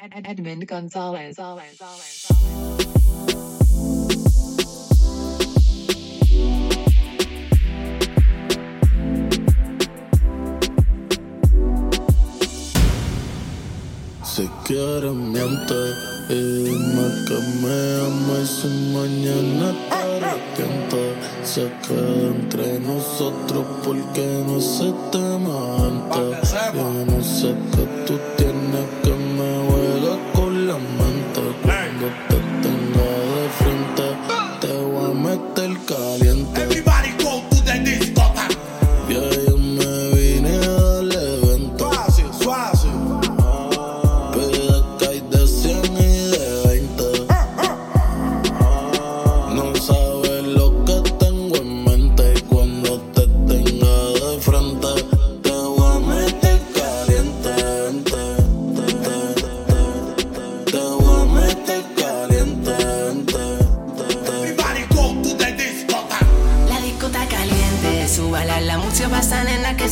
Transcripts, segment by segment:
Edmund Gonzalez. Si quieres miente y dime que me ama y si mañana te eh, eh. arrepientes Se queda entre nosotros porque no se te mente Yo no sé que tú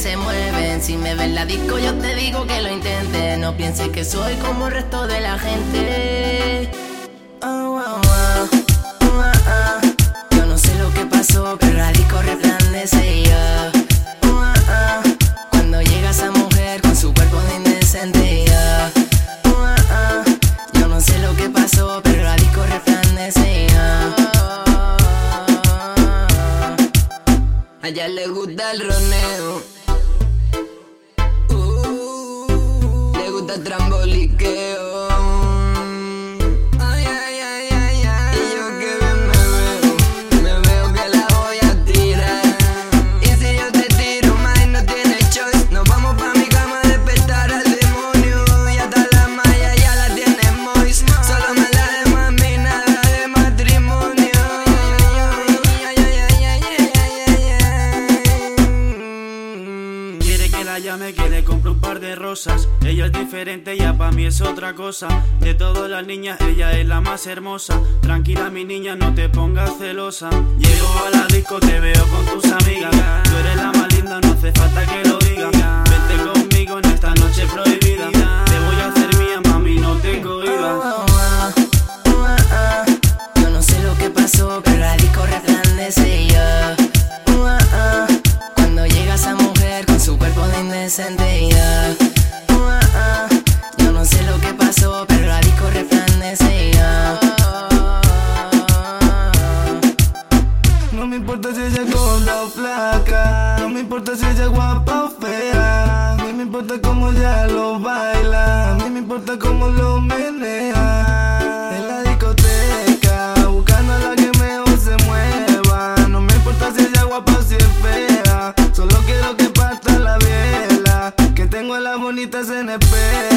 se mueven. Si me ven la disco, yo te digo que lo intente. No pienses que soy como el resto de la gente. Oh, oh, oh. Yo no sé lo que pasó, pero la disco resplandece y yo. Oh. Cuando llega esa mujer con su cuerpo de indecente yo. No sé lo que pasó, pero la disco resplandece y yo. A ella le gusta el roneo. Uh, Que la llame, quiere comprar un par de rosas. Ella es diferente, ya pa' mí es otra cosa. De todas las niñas, ella es la más hermosa. Tranquila, mi niña, no te pongas celosa. Llego a la disco, te veo con tus amigas. Tú eres la más linda, no hace falta que lo digas. Vente conmigo en esta noche prohibida. Y yo. No sé lo que pasó, pero la disco resplandece. No me importa si ella es gorda o flaca. No me importa si ella es guapa o fea. A mí me importa cómo ella lo baila. A mí me importa cómo lo menea. Bonitas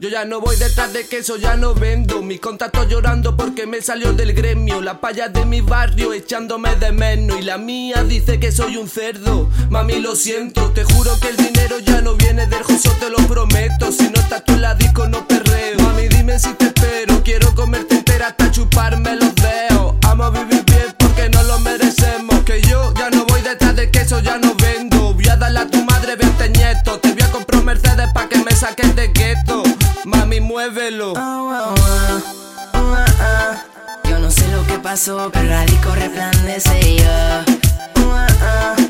Yo ya no voy detrás de queso, ya no vendo. Mis contactos llorando porque me salió del gremio. La paya de mi barrio echándome de menos. Y la mía dice que soy un cerdo. Mami, lo siento, te juro que el dinero ya no viene del joso, te lo prometo. Si no estás tú en la disco, no perreo. Mami, dime si te espero. Quiero comerte entera hasta chuparme los dedos. Amo vivir bien porque no lo merecemos. Que yo ya no voy detrás de queso, ya no vendo. Voy a darle a tu madre 20 nietos. Te voy a comprar Mercedes pa' que me saques de gueto. Mami, muévelo. Oh, oh, oh. Yo no sé lo que pasó, pero la disco resplandece yo.